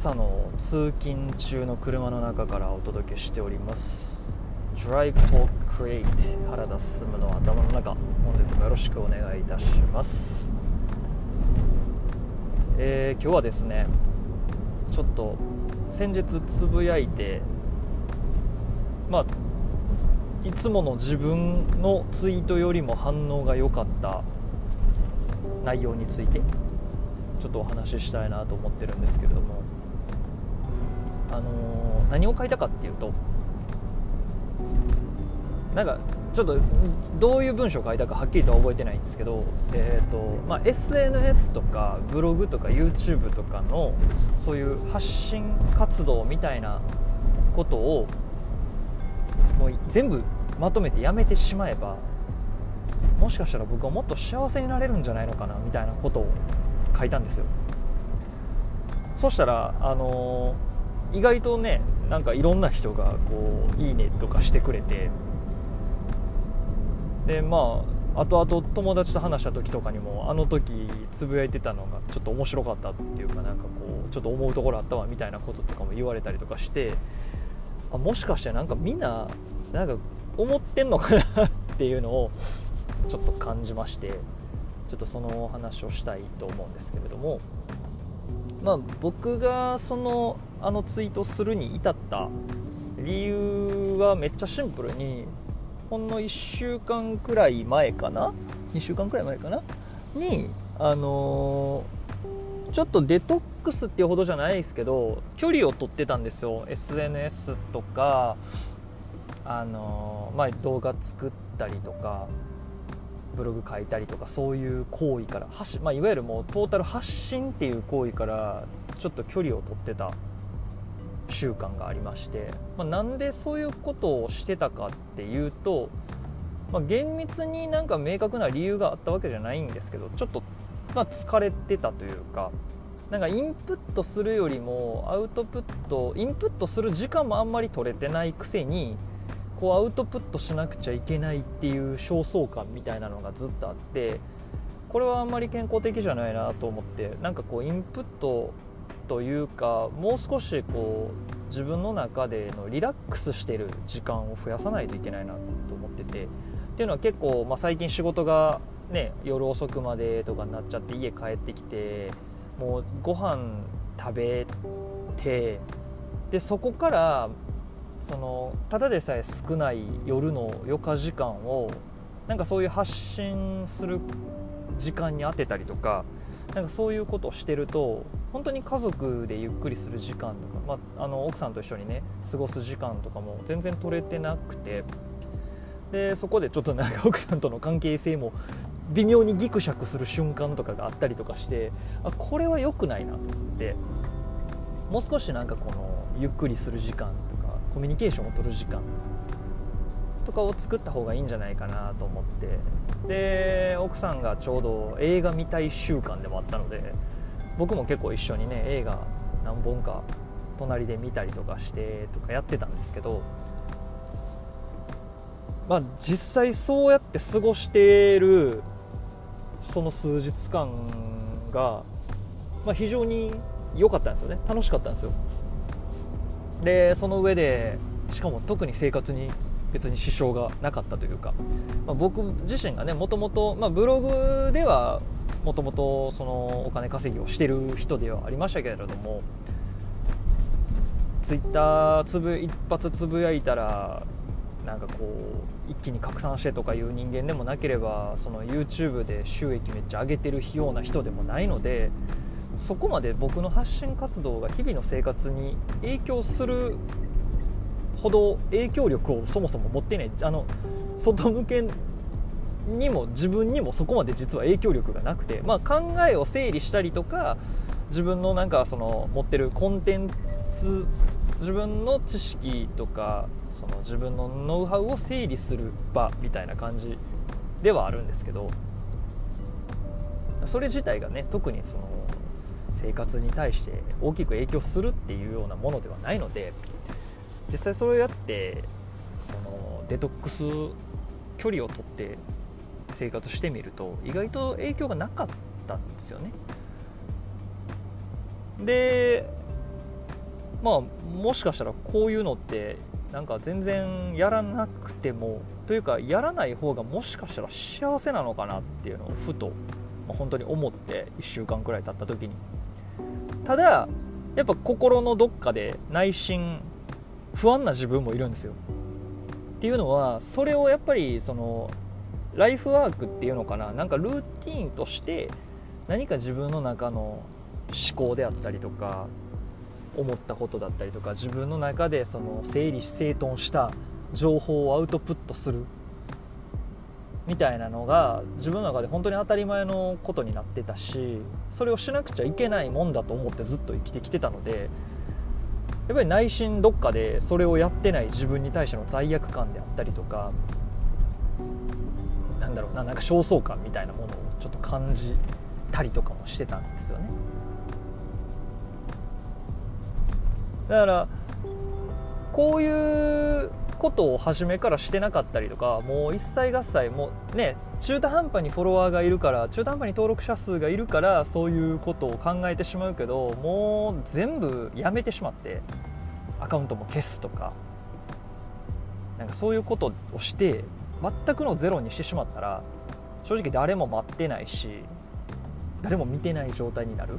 朝の通勤中の車の中からお届けしております。Drive Talk Create 原田進の頭の中本日もよろしくお願いいたします。えー、今日はですねちょっと先日つぶやいてまあいつもの自分のツイートよりも反応が良かった内容についてちょっとお話ししたいなと思ってるんですけれども、あのー、何を書いたかっていうとなんかちょっとどういう文章を書いたかはっきりとは覚えてないんですけど、えーとまあ、SNS とかブログとか YouTube とかのそういう発信活動みたいなことをもう全部まとめてやめてしまえばもしかしたら僕はもっと幸せになれるんじゃないのかなみたいなことを書いたんですよ。そしたらあのー、意外とねなんかいろんな人がこう「いいね」とかしてくれて。でまあ後々友達と話した時とかにもあの時つぶやいてたのがちょっと面白かったっていうかなんかこうちょっと思うところあったわみたいなこととかも言われたりとかしてあもしかしてなんかみんななんか思ってんのかなっていうのをちょっと感じましてちょっとその話をしたいと思うんですけれども。まあ僕がそのあのツイートするに至った理由はめっちゃシンプルにほんの1週間くらい前かな？2週間くらい前かな？にあのー、ちょっとデトックスっていうほどじゃないですけど距離を取ってたんですよ。SNS とかあのー、まあ、動画作ったりとかブログ書いたりとかそういう行為から発、まあ、いわゆるもうトータル発信っていう行為からちょっと距離を取ってた。習慣がありまして、まあ、なんでそういうことをしてたかっていうと、まあ、厳密になんか明確な理由があったわけじゃないんですけどちょっと、ま、疲れてたというかなんかインプットするよりもアウトプットインプットする時間もあんまり取れてないくせにこうアウトプットしなくちゃいけないっていう焦燥感みたいなのがずっとあってこれはあんまり健康的じゃないなと思ってなんかこうインプットというかもう少しこう自分の中でのリラックスしてる時間を増やさないといけないなと思っててっていうのは結構、まあ、最近仕事がね夜遅くまでとかになっちゃって家帰ってきてもうご飯食べてでそこからそのただでさえ少ない夜の余暇時間をなんかそういう発信する時間に当てたりとかなんかそういうことをしてると本当に家族でゆっくりする時間とか、まあ、あの奥さんと一緒にね過ごす時間とかも全然取れてなくてでそこでちょっとなんか 奥さんとの関係性も微妙にギクシャクする瞬間とかがあったりとかしてあこれは良くないなと思ってもう少しなんかこのゆっくりする時間とかコミュニケーションを取る時間とかを作った方がいいんじゃないかなと思って。で奥さんがちょうど映画見たい習慣でもあったので僕も結構一緒にね映画何本か隣で見たりとかしてとかやってたんですけどまあ実際そうやって過ごしてるその数日間が、まあ、非常に良かったんですよね。楽しかったんですよ。でその上でしかも特に生活に別に支障がなかったというか、まあ、僕自身がねもともとブログではもともとお金稼ぎをしてる人ではありましたけれどもツイッターつぶ一発つぶやいたらなんかこう一気に拡散してとかいう人間でもなければその YouTube で収益めっちゃ上げてるような人でもないのでそこまで僕の発信活動が日々の生活に影響するほど影響力をそもそも持っていないあの外向けにも自分にもそこまで実は影響力がなくて、まあ、考えを整理したりとか自分のなんかその持ってるコンテンツ自分の知識とかその自分のノウハウを整理する場みたいな感じではあるんですけどそれ自体がね特にその生活に対して大きく影響するっていうようなものではないので実際それをやってそのデトックス距離をとって生活してみると意外と影響がなかったんですよね。でまあもしかしたらこういうのってなんか全然やらなくてもというかやらない方がもしかしたら幸せなのかなっていうのをふと、まあ、本当に思って1週間くらい経った時に。ただやっぱ心のどっかで内心不安な自分もいるんですよ。っていうのはそれをやっぱりそのライフワークっていうのかな。なんかルーティーンとして何か自分の中の思考であったりとか思ったことだったりとか自分の中でその整理整頓した情報をアウトプットするみたいなのが自分の中で本当に当たり前のことになってたしそれをしなくちゃいけないもんだと思ってずっと生きてきてたのでやっぱり内心どっかでそれをやってない自分に対しての罪悪感であったりとかなんだろうななんか焦燥感みたいなものをちょっと感じたりとかもしてたんですよね。だからこういうことを初めからしてなかったりとかもう一切合切もうね中途半端にフォロワーがいるから中途半端に登録者数がいるからそういうことを考えてしまうけどもう全部やめてしまってアカウントも消すとかなんかそういうことをして全くのゼロにしてしまったら正直誰も待ってないし誰も見てない状態になる。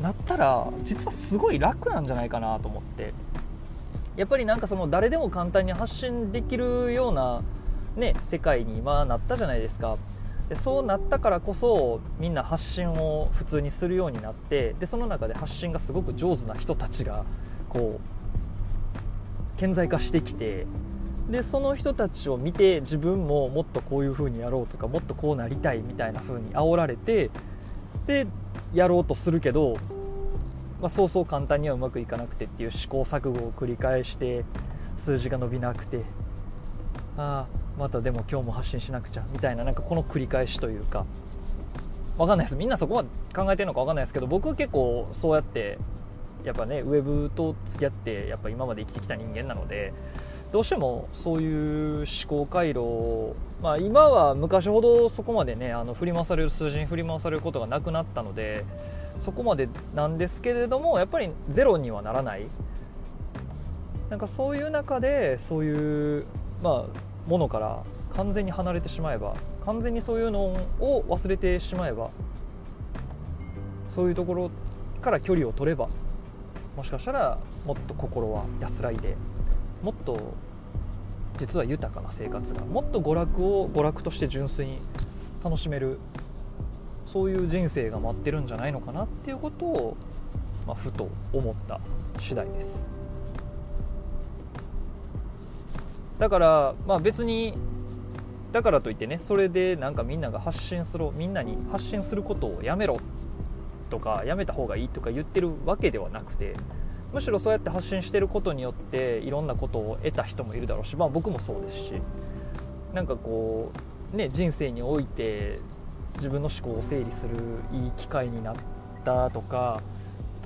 なったら実はすごい楽なんじゃないかなと思って。やっぱりなんかその誰でも簡単に発信できるような、ね、世界に今なったじゃないですか。でそうなったからこそみんな発信を普通にするようになってでその中で発信がすごく上手な人たちがこう顕在化してきてでその人たちを見て自分ももっとこういう風にやろうとかもっとこうなりたいみたいな風に煽られてでやろうとするけど、まあ、そうそう簡単にはうまくいかなくてっていう試行錯誤を繰り返して数字が伸びなくてああまたでも今日も発信しなくちゃみたいななんかこの繰り返しというか。分かんないです。みんなそこは考えてるのか分かんないですけど僕は結構そうやってやっぱねウェブと付き合ってやっぱ今まで生きてきた人間なのでどうしてもそういう思考回路、まあ、今は昔ほどそこまでねあの振り回される数字に振り回されることがなくなったのでそこまでなんですけれどもやっぱりゼロにはならない。なんかそういう中でそういう、まあ、ものから完全に離れてしまえば完全にそういうのを忘れてしまえばそういうところから距離を取ればもしかしたらもっと心は安らいでもっと実は豊かな生活がもっと娯楽を娯楽として純粋に楽しめるそういう人生が待ってるんじゃないのかなっていうことを、まあ、ふと思った次第です。だから、まあ、別にだからといってねそれでなんかみんなが発信するみんなに発信することをやめろとかやめた方がいいとか言ってるわけではなくてむしろそうやって発信してることによっていろんなことを得た人もいるだろうし、まあ、僕もそうですしなんかこう、ね、人生において自分の思考を整理するいい機会になったとか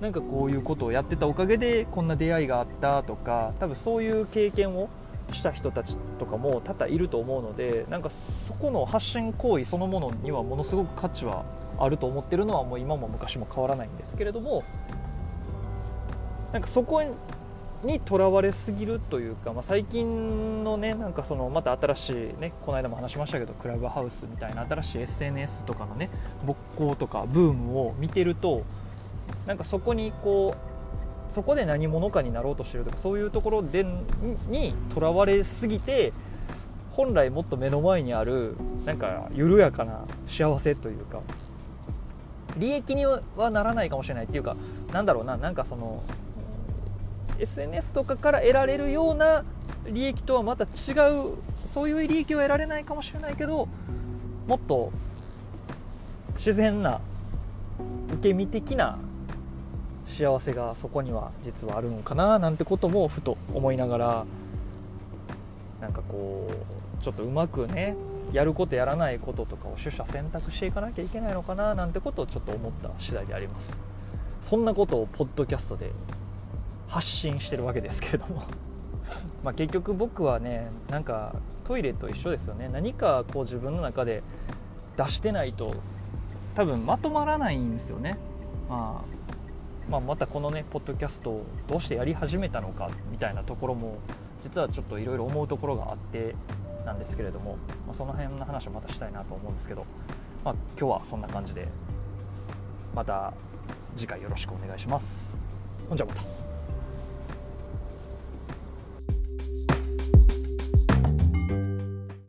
なんかこういうことをやってたおかげでこんな出会いがあったとか多分そういう経験をした人たちとかも多々いると思うのでなんかそこの発信行為そのものにはものすごく価値はあると思ってるのはもう今も昔も変わらないんですけれどもなんかそこにとらわれすぎるというか、まあ、最近のねなんかそのまた新しいねこの間も話しましたけどクラブハウスみたいな新しい SNS とかのね勃興とかブームを見てるとなんかそこにこうそこで何者かになろうとしてるとかそういうところでにとらわれすぎて本来もっと目の前にあるなんか緩やかな幸せというか利益にはならないかもしれないっていうかなんだろうななんかその SNS とかから得られるような利益とはまた違うそういう利益は得られないかもしれないけどもっと自然な受け身的な幸せがそこには実はあるのかななんてこともふと思いながらなんかこうちょっとうまくねやることやらないこととかを取捨選択していかなきゃいけないのかななんてことをちょっと思った次第であります。そんなことをポッドキャストで発信してるわけですけれども。ま結局僕はねなんかトイレと一緒ですよね。何かこう自分の中で出してないと多分まとまらないんですよね。まあまあ、またこのねポッドキャストをどうしてやり始めたのかみたいなところも実はちょっといろいろ思うところがあってなんですけれども、まあ、その辺の話をまたしたいなと思うんですけど、まあ、今日はそんな感じでまた次回よろしくお願いします。ほんじゃまた。